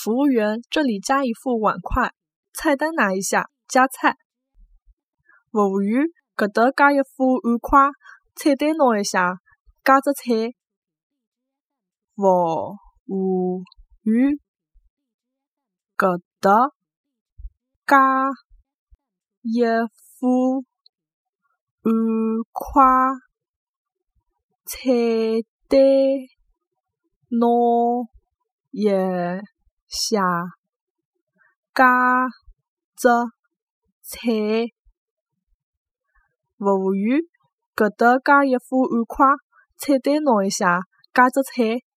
服务员，这里加一副碗筷。菜单拿一下，加菜。服务员，搿搭加一副碗筷。菜单拿一下，加只菜。服务员，搿搭加一副碗筷。菜单拿一下，加只菜。服务员，搿搭加一副碗筷。菜单拿一下，加只菜。